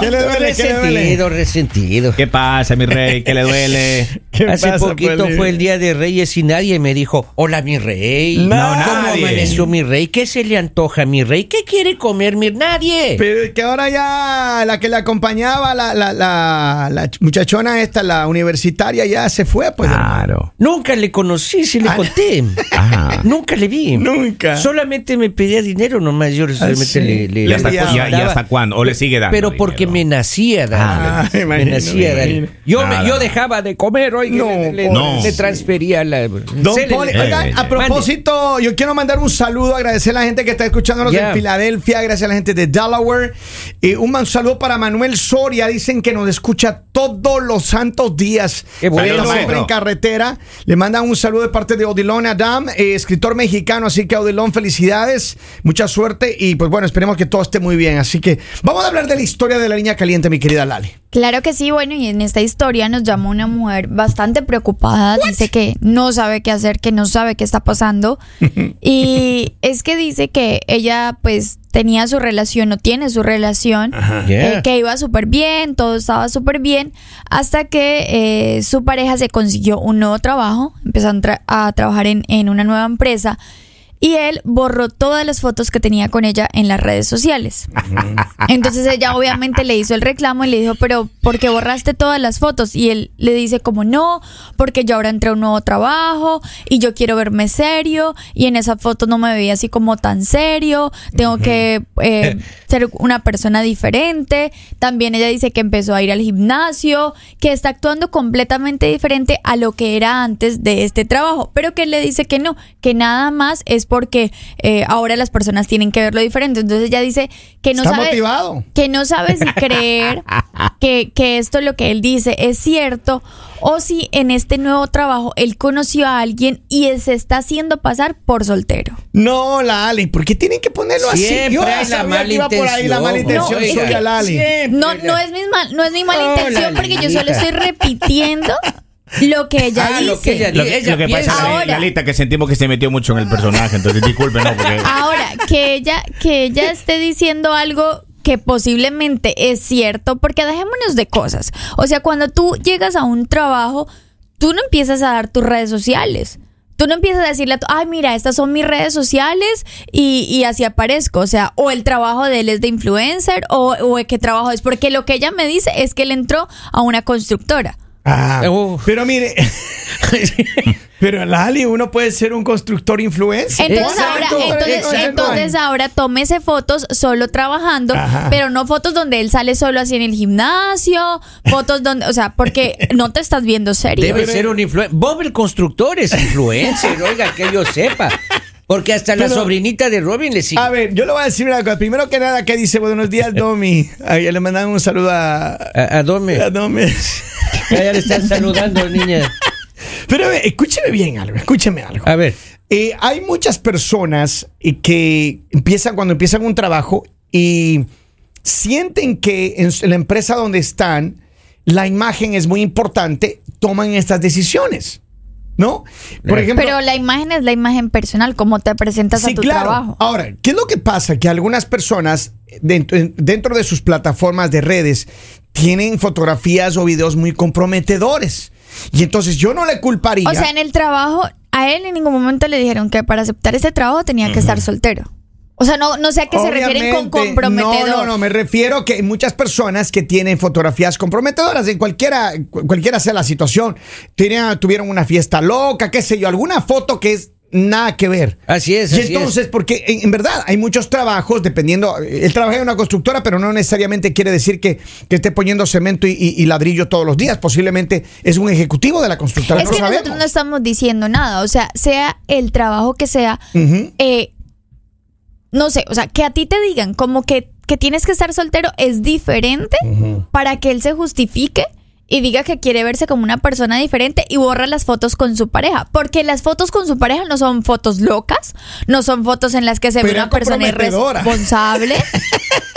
¿Qué le duele? ¿Qué le duele? Resentido, resentido. ¿Qué pasa, mi rey? ¿Qué le duele? ¿Qué Hace pasa, poquito Poli? fue el día de Reyes y nadie me dijo, hola mi rey. No, ¿Cómo nadie. amaneció mi rey? ¿Qué se le antoja a mi rey? ¿Qué quiere comer mi nadie? Pero que ahora ya la que le acompañaba, la, la, la, la muchachona esta, la universitaria, ya se fue, pues. Claro. Nunca le conocí, si le Ah, conté. Ajá. Nunca le vi. Nunca. Solamente me pedía dinero nomás. Yo solamente sí. le, le- ¿Y le hasta, cu- y- y daba. hasta cuándo? ¿O le sigue dando? Pero porque me nacía darle. Ah, me me imagino, nacía me darle. imagino. Yo, me- yo dejaba de comer, oiga, No, le, le- no. le transfería la. Don Se le- Poli, eh, oiga, eh, a propósito, yo quiero mandar un saludo, agradecer a la gente que está escuchándonos en Filadelfia, gracias a la gente de Delaware. Y un saludo para Manuel Soria, dicen que nos escucha todos los santos días. Qué bueno. Siempre en carretera. Le mandan un saludo de parte de Odilon Adam, eh, escritor mexicano, así que Odilon, felicidades, mucha suerte y pues bueno, esperemos que todo esté muy bien. Así que vamos a hablar de la historia de la caliente, mi querida Lali. Claro que sí, bueno, y en esta historia nos llama una mujer bastante preocupada, dice que no sabe qué hacer, que no sabe qué está pasando. y es que dice que ella pues tenía su relación o tiene su relación, Yeah. eh, que iba súper bien, todo estaba súper bien, hasta que eh, su pareja se consiguió un nuevo trabajo, empezó a, tra- a trabajar en, en una nueva empresa. Y él borró todas las fotos que tenía con ella en las redes sociales. Entonces ella obviamente le hizo el reclamo y le dijo, pero ¿por qué borraste todas las fotos? Y él le dice como no, porque yo ahora entré a un nuevo trabajo y yo quiero verme serio y en esa foto no me veía así como tan serio, tengo que eh, ser una persona diferente. También ella dice que empezó a ir al gimnasio, que está actuando completamente diferente a lo que era antes de este trabajo, pero que él le dice que no, que nada más es porque eh, ahora las personas tienen que verlo diferente. Entonces ella dice que no Está sabe motivado. que no sabe si creer que, que esto lo que él dice es cierto o si en este nuevo trabajo él conoció a alguien y se está haciendo pasar por soltero. No, Lali, ¿por qué tienen que ponerlo así? Yo hay la sabía mala que iba por ahí la mala intención. No, es. No, no es mi mal, no es mi mala intención porque yo solo estoy repitiendo lo que ella Ah, dice. lo que ella Lo, que- Ella lo que pasa Ahora- que sentimos que se metió mucho en el personaje, entonces disculpen, no, porque... Ahora, que ella, que ella esté diciendo algo que posiblemente es cierto, porque dejémonos de cosas. O sea, cuando tú llegas a un trabajo, tú no empiezas a dar tus redes sociales. Tú no empiezas a decirle a tu, ay, mira, estas son mis redes sociales y, y así aparezco. O sea, o el trabajo de él es de influencer o, o qué trabajo es. Porque lo que ella me dice es que él entró a una constructora. Ah, Uf. pero mire, pero Lali, uno puede ser un constructor influencer. Entonces Exacto, ahora, entonces, entonces ahora tómese fotos solo trabajando, Ajá. pero no fotos donde él sale solo así en el gimnasio, fotos donde, o sea, porque no te estás viendo serio. Debe ser un influencer. Bob el constructor es influencer, oiga, que yo sepa. Porque hasta la sobrinita de Robin le sigue. A ver, yo le voy a decir una cosa. Primero que nada, que dice buenos días, Domi. Ahí le mandan un saludo a, A, a Dome. a Domi. Ya le están saludando, niña. Pero a ver, escúcheme bien algo, escúcheme algo. A ver. Eh, hay muchas personas eh, que empiezan cuando empiezan un trabajo y sienten que en la empresa donde están la imagen es muy importante, toman estas decisiones, ¿no? Por ejemplo, pero la imagen es la imagen personal, cómo te presentas sí, a tu claro. trabajo. Ahora, ¿qué es lo que pasa? Que algunas personas dentro, dentro de sus plataformas de redes tienen fotografías o videos muy comprometedores. Y entonces yo no le culparía. O sea, en el trabajo, a él en ningún momento le dijeron que para aceptar ese trabajo tenía que estar soltero. O sea, no, no sé a qué se refieren con comprometedor. No, no, no, me refiero que hay muchas personas que tienen fotografías comprometedoras en cualquiera, cu- cualquiera sea la situación. Tenían- tuvieron una fiesta loca, qué sé yo, alguna foto que es nada que ver. Así es, Y así entonces, porque en, en verdad hay muchos trabajos, dependiendo, él trabaja en una constructora, pero no necesariamente quiere decir que, que esté poniendo cemento y, y- y ladrillo todos los días. Posiblemente es un ejecutivo de la constructora. Es no que nosotros no estamos diciendo nada. O sea, sea el trabajo que sea, eh, no sé, o sea, que a ti te digan como que, que tienes que estar soltero es diferente para que él se justifique y diga que quiere verse como una persona diferente y borra las fotos con su pareja. Porque las fotos con su pareja no son fotos locas, no son fotos en las que se ve una persona irresponsable.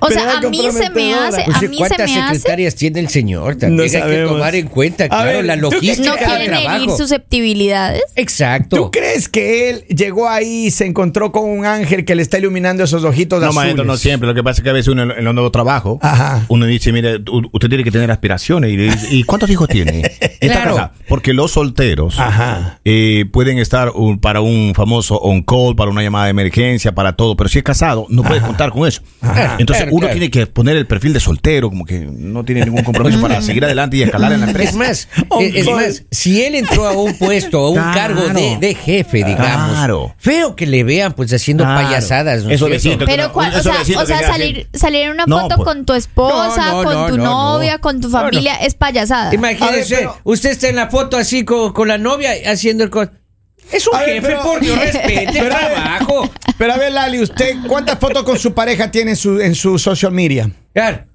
O sea, a mí se me hace, Pues, a mí se ¿Cuántas me hace secretarias tiene el señor? No hay que tomar en cuenta, A claro, ver, la ¿tú qué logística no quieren herir trabajo. susceptibilidades. Exacto. ¿Tú crees que él llegó ahí y se encontró con un ángel que le está iluminando esos ojitos No, azules? maestro, no siempre. Lo que pasa es que a veces uno en los nuevos trabajos, Ajá. uno dice, mire, usted tiene que tener aspiraciones. Y, le dice, ¿y cuántos hijos tiene? Esta Claro. casa. Porque los solteros Ajá. eh, pueden estar un- para un famoso on-call, para una llamada de emergencia, para todo. Pero si es casado, no puede contar con eso. Ajá. Entonces Claro, uno claro. tiene que poner el perfil de soltero, como que no tiene ningún compromiso para seguir adelante y escalar en la empresa. Es más, es, más, si él entró a un puesto, a un Claro. cargo de, de jefe, digamos, Claro. feo que le vean pues haciendo Claro. payasadas. ¿no es Eso cierto? besito Pero, no- o sea, besito o salir, salir en una No, foto pues. con tu esposa, No, no, con tu no, novia, no. con tu No, no. familia, es payasada. Imagínese, A ver, pero- usted está en la foto así con, con la novia haciendo el... co- Es un A ver, jefe, pero- por Dios, respete el Pero trabajo. Pero a ver, Lali, ¿usted cuántas fotos con su pareja tiene en su, en su social media?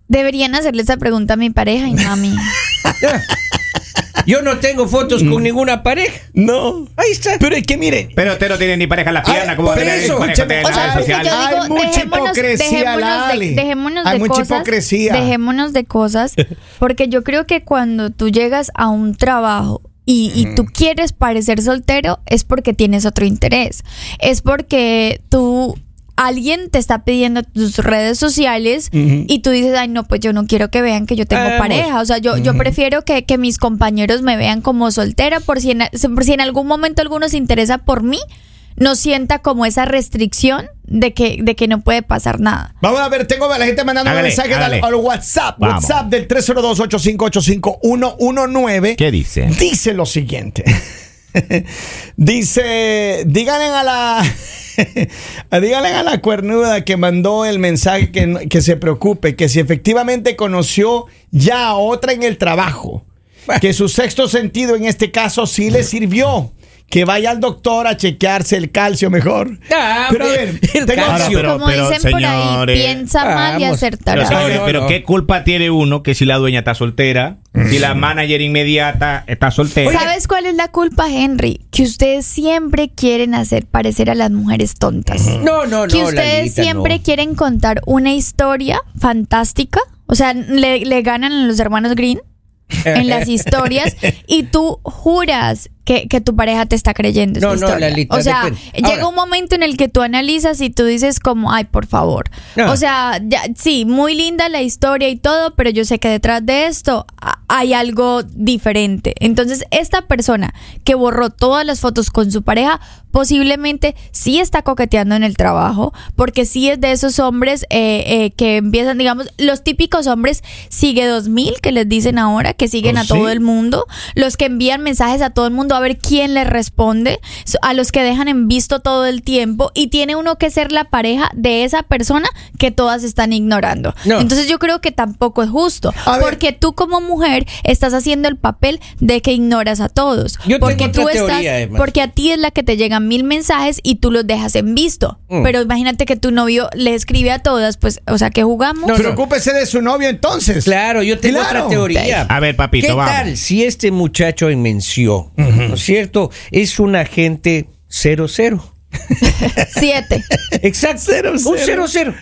Deberían hacerle esa pregunta a mi pareja y no a mí. Yo no tengo fotos Mm. con ninguna pareja. No. Ahí está. Pero es que miren, Pero usted no tiene ni pareja en la pierna, Ay, como por usted eso, pareja escúcheme, en O sea, redes porque sociales. yo Hay digo, mucha dejémonos, hipocresía, dejémonos, Lali. de, dejémonos Hay de mucha cosas. hipocresía. Dejémonos de cosas, porque yo creo que cuando tú llegas a un trabajo y, y tú quieres parecer soltero, es porque tienes otro interés. Es porque tú. Alguien te está pidiendo tus redes sociales y tú dices, ay, no, pues yo no quiero que vean que yo tengo pareja. O sea, yo, yo prefiero que, que mis compañeros me vean como soltera por si, en, por si en algún momento alguno se interesa por mí, no sienta como esa restricción de que, de que no puede pasar nada. vamos a ver, tengo a la gente mandando mensajes al, al WhatsApp. Vamos. WhatsApp del 302-8585119. ¿Qué dice? Dice lo siguiente. Dice, díganle a la díganle a la cuernuda que mandó el mensaje que, que se preocupe, que si efectivamente conoció ya a otra en el trabajo, que su sexto sentido en este caso sí le sirvió. Que vaya al doctor a chequearse el calcio mejor. Ah, Pero a ver, el tengo- calcio. Pero- Como pero, dicen por ahí, piensa mal y acertará. Pero, señores, pero. ¿qué culpa tiene uno que si la dueña está soltera? Si la manager inmediata está soltera. ¿Sabes cuál es la culpa, Henry? Que ustedes siempre quieren hacer parecer a las mujeres tontas. No, no, no. que ustedes Lalita, siempre no. quieren contar una historia fantástica. O sea, le, le ganan a los hermanos Green en las historias y tú juras que, que tu pareja te está creyendo. No, no, historia. Lalita, o sea, llega Ahora- un momento en el que tú analizas y tú dices como, ay, por favor. No. O sea, ya, sí, muy linda la historia y todo, pero yo sé que detrás de esto hay algo diferente. Entonces, esta persona que borró todas las fotos con su pareja, posiblemente sí está coqueteando en el trabajo, porque sí es de esos hombres eh, eh, que empiezan, digamos, los típicos hombres sigue 2000 que les dicen ahora, que siguen ¿Oh, a todo el mundo, los que envían mensajes a todo el mundo a ver quién les responde, a los que dejan en visto todo el tiempo y tiene uno que ser la pareja de esa persona que todas están ignorando. No. Entonces yo creo que tampoco es justo, A ver. porque tú como mujer estás haciendo el papel de que ignoras a todos, Yo tengo porque otra tú estás, teoría, además. porque a ti es la que te llegan mil mensajes y tú los dejas en visto, Mm. pero imagínate que tu novio le escribe a todas, pues, o sea, que jugamos. No. Preocúpese de su novio entonces. Claro, yo tengo Claro. otra teoría. A ver, papito, ¿Qué vamos. tal si este muchacho en mención, ¿no es cierto? Es un agente 00. Siete. Exacto. Cero, un cero. 00.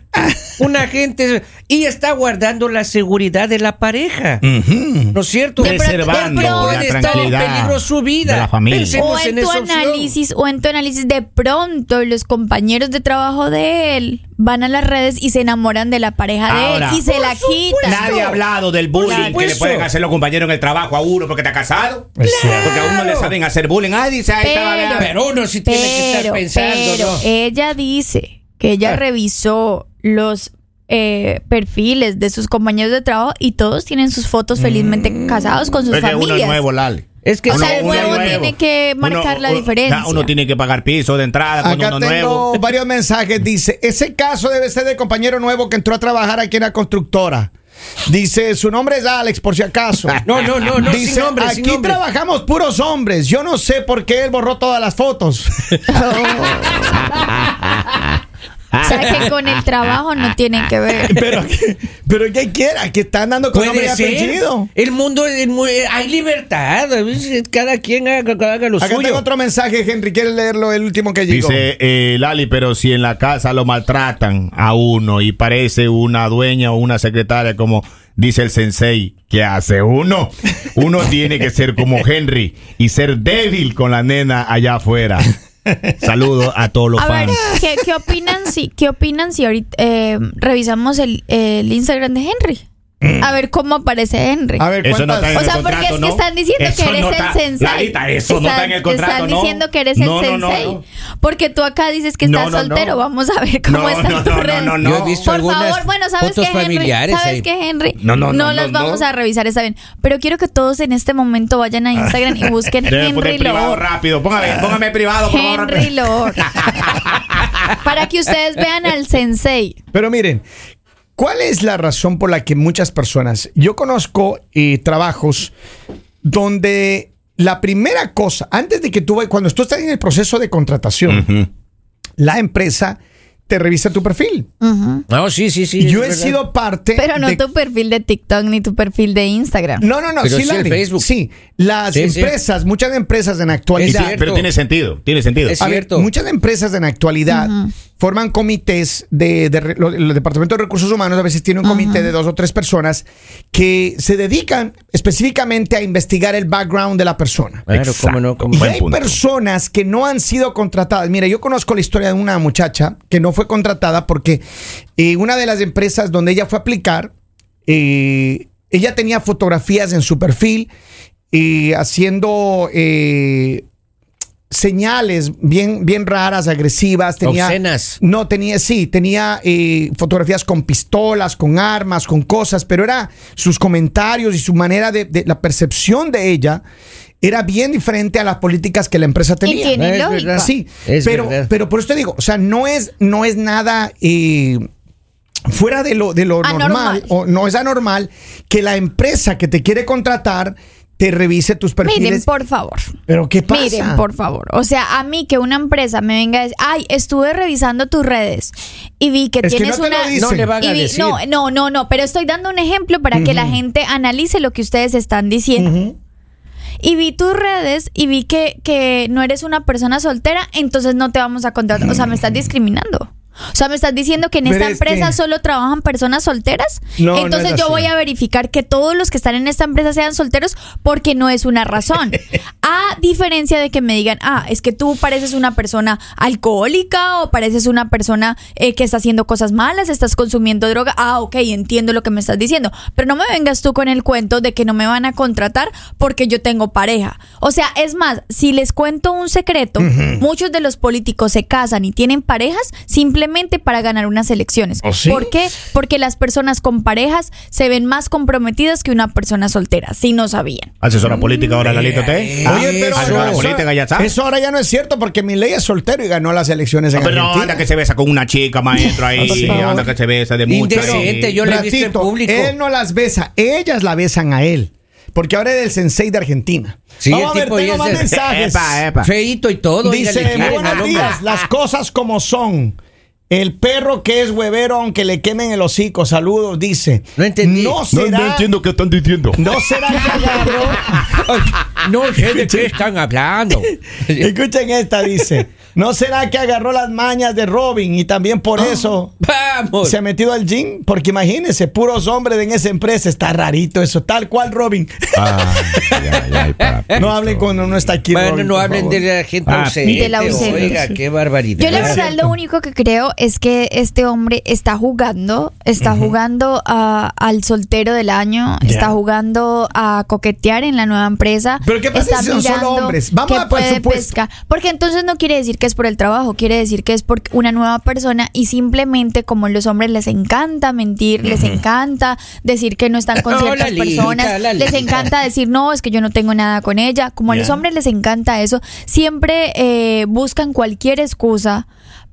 Un agente. Y está guardando la seguridad de la pareja. ¿No es cierto? Preservando la estar en tranquilidad peligro su vida. de la familia. Pensemos O en, en tu opción. análisis, o en tu análisis, de pronto los compañeros de trabajo de él van a las redes y se enamoran de la pareja Ahora, de él y se la quitan. Nadie ha hablado del bullying que le pueden hacer los compañeros en el trabajo a uno porque está casado. Cierto. Porque a uno le saben hacer bullying. Ay, dice, ahí estaba Pero-. Pero uno sí tiene que estar pensando, pero ¿no? ella dice que ella Ah. revisó los eh, perfiles de sus compañeros de trabajo y todos tienen sus fotos felizmente casados con sus Es que uno es familias. nuevo, Lali. Es que O sea, el uno- nuevo tiene que marcar la uno- diferencia. Uno tiene que pagar piso de entrada con Acá uno tengo nuevo. varios mensajes. Dice, ese caso debe ser del compañero nuevo que entró a trabajar aquí en la constructora. Dice, su nombre es Alex, por si acaso. No, no, no, no, Dice, sin nombre, aquí sin nombre. trabajamos puros hombres. Yo no sé por qué él borró todas las fotos. O sea que con el trabajo no tienen que ver. Pero, que- pero que quiera, que están dando con nombre y apellido. El mundo, el mu- hay libertad. Cada quien haga, haga lo Acá suyo. tengo otro mensaje, Henry. ¿Quieres leerlo? El último que llegó. Dice eh, Lali, pero si en la casa lo maltratan a uno y parece una dueña o una secretaria como dice el sensei, ¿qué hace uno? Uno tiene que ser como Henry y ser débil con la nena allá afuera. Saludos a todos los A ver, fans. ¿qué, qué opinan si, qué opinan si ahorita eh, revisamos el, el Instagram de Henry? A ver cómo aparece Henry. A ver, Eso no ¿cuántas? está en O el sea, porque contrato, es que están diciendo Eso que eres no el está- sensei. Eso no está en el contrato, Están ¿no? diciendo que eres No, el no, no, sensei. no. Porque tú acá dices que No, estás no, no. soltero. Vamos a ver cómo No, están no, tus no, redes. no, no. Yo he visto Por algunas favor, bueno, ¿sabes qué, Henry? familiares ¿Sabes ahí. Henry? No, no, no, las no, vamos no. a revisar, está bien. Pero quiero que todos en este momento vayan a Instagram y busquen Henry privado Lord. rápido. Póngame, póngame privado, por. Henry. Lord. Para que ustedes vean al sensei. Pero miren, ¿cuál es la razón por la que muchas personas, yo conozco eh, trabajos donde la primera cosa, antes de que tú, vayas- cuando tú estás en el proceso de contratación, la empresa te revisa tu perfil. No, sí, sí, sí. Yo he verdad. sido parte Pero no de- tu perfil de TikTok ni tu perfil de Instagram. No, no, no, Pero sí, sí Lali. Facebook. Sí, las Sí, sí. empresas, muchas empresas en actualidad. Pero tiene sentido, tiene sentido. Es A ver, cierto. muchas empresas en actualidad forman comités de, de re- lo- el Departamento de Recursos Humanos a veces tiene un comité de dos o tres personas que se dedican específicamente a investigar el background de la persona. Claro, cómo no, cómo Y hay punto. personas que no han sido contratadas. Mira, yo conozco la historia de una muchacha que no fue contratada porque eh, una de las empresas donde ella fue a aplicar, eh, ella tenía fotografías en su perfil eh, haciendo eh, señales bien, bien raras, agresivas. Tenía, Obscenas. No, tenía, sí, tenía eh, fotografías con pistolas, con armas, con cosas, pero era sus comentarios y su manera de, de- la percepción de ella era bien diferente a las políticas que la empresa tenía. tiene Es lógica. Sí, Es pero, verdad. pero por eso te digo, o sea, no es, no es nada eh, fuera de lo, de lo Anormal. normal, o no es anormal que la empresa que te quiere contratar te revise tus perfiles. Miren, por favor. pero ¿qué pasa? Miren, por favor. O sea, a mí que una empresa me venga a decir, ay, estuve revisando tus redes y vi que Es que tienes no te lo una. dicen. No le van y a vi- decir. no, no, no, no, pero estoy dando un ejemplo para que la gente analice lo que ustedes están diciendo. Y vi tus redes y vi que, que no eres una persona soltera, entonces no te vamos a contratar. O sea, me estás discriminando. O sea, me estás diciendo que en Pero esta es empresa que- solo trabajan personas solteras. No, no entonces es yo así. voy a verificar que todos los que están en esta empresa sean solteros porque no es una razón. a diferencia de que me digan, ah, es que tú pareces una persona alcohólica o pareces una persona eh, que está haciendo cosas malas, estás consumiendo droga. Ah, ok, entiendo lo que me estás diciendo. Pero no me vengas tú con el cuento de que no me van a contratar porque yo tengo pareja. O sea, es más, si les cuento un secreto, muchos de los políticos se casan y tienen parejas simplemente para ganar unas elecciones. ¿Oh, sí? ¿Por qué? Porque las personas con parejas se ven más comprometidas que una persona soltera, si no sabían. Asesora política ahora, Lalito. Ah, Oye, pero eso. no, la política ya está. eso ahora ya no es cierto porque mi ley es soltero y ganó las elecciones en No, pero no, Argentina. anda que se besa con una chica, maestro, ahí. Favor. anda que se besa de mucho. Ahí. yo le he visto en público. Él no las besa, ellas la besan a él. Porque ahora es el sensei de Argentina. Sí, Vamos el a ver, tipo tengo más mensajes. Epa, epa. Feito y todo. Dice, buenos días, las cosas como son. El perro que es huevero, aunque le quemen el hocico, saludos, dice. No entendí. No No, será, no entiendo qué están diciendo. no será que agarró. No sé de qué están hablando. Escuchen esta, dice. ¿No será que agarró las mañas de Robin y también por eso Vamos. se ha metido al gym? Porque imagínense, puros hombres en esa empresa. Está rarito eso, tal cual Robin. No hablen cuando no está aquí Bueno, Robin, no hablen favor. de la gente Ah, ausente. de la ausente. Oiga, qué barbaridad. Yo la verdad lo único que creo es que este hombre está jugando, está jugando a- al soltero del año, está jugando a coquetear en la nueva empresa. Pero ¿qué pasa si son solo hombres? Vamos a presupuesto. pescar. Porque entonces no quiere decir que es por el trabajo, quiere decir que es por una nueva persona y simplemente como los hombres les encanta mentir, les encanta decir que no están con Oh, ciertas Lalita, personas, les encanta decir no, es que yo no tengo nada con ella. Como a los hombres les encanta eso, siempre eh, buscan cualquier excusa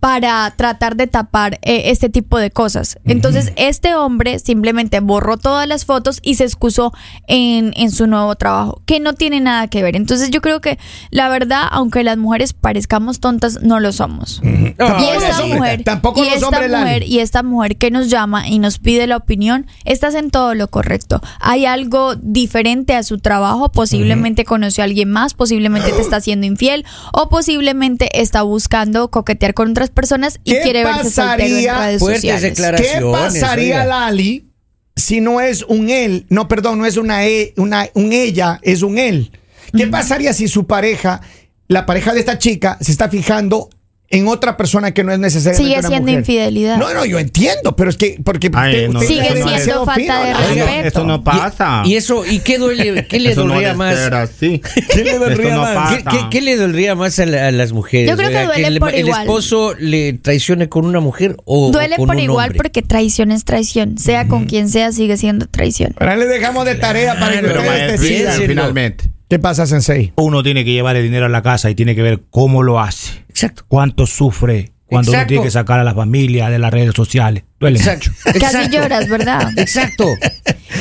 para tratar de tapar eh, este tipo de cosas. Entonces, este hombre simplemente borró todas las fotos y se excusó en, en su nuevo trabajo, que no tiene nada que ver. Entonces, yo creo que la verdad, aunque las mujeres parezcamos tontas, no lo somos. Y esta mujer, tampoco y los esta hombres, mujer, y esta mujer que nos llama y nos pide la opinión, estás en todo lo correcto. Hay algo diferente a su trabajo, posiblemente conoció a alguien más, posiblemente te está haciendo infiel o posiblemente está buscando coquetear con otras personas y ¿Qué quiere verse soltero en pasaría? redes Fuertes sociales. ¿Qué pasaría, oiga. Lali, si no es un él? No, perdón, no es una, e- una un ella, es un él. ¿Qué pasaría si su pareja, la pareja de esta chica, se está fijando en otra persona que no es necesariamente Sigue una siendo mujer? infidelidad. No, no, yo entiendo, pero es que porque Ay, usted- no, Sigue siendo falta fino, de respeto. eso no pasa. Y eso, ¿y qué duele? ¿Qué le no dolería más? así. ¿Qué le dolería más? ¿Qué, pasa. qué- qué le dolería más a, la- a las mujeres? Yo creo que duele el, por el igual. esposo le traicione con una mujer o, Duele o con por un igual hombre? porque traición es traición. Sea con quien sea, sigue siendo traición. Ahora le dejamos de tarea para que ustedes decidan. finalmente. ¿Qué pasa, Sensei? Uno tiene que llevar el dinero a la casa y tiene que ver cómo lo hace. Exacto. Cuánto sufre cuando uno tiene que sacar a la familia de las redes sociales. Duele Exacto. mucho. Casi Exacto. lloras, ¿verdad? Exacto.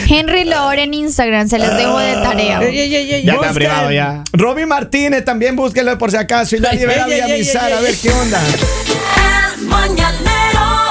Henry Lore en Instagram, se les dejo de tarea. Ey, ey, ey, ey, Ya está privado ya. Robin Martínez también búsquelo por si acaso y nadie verá ey, avisar ey, a ver qué onda. El mañanero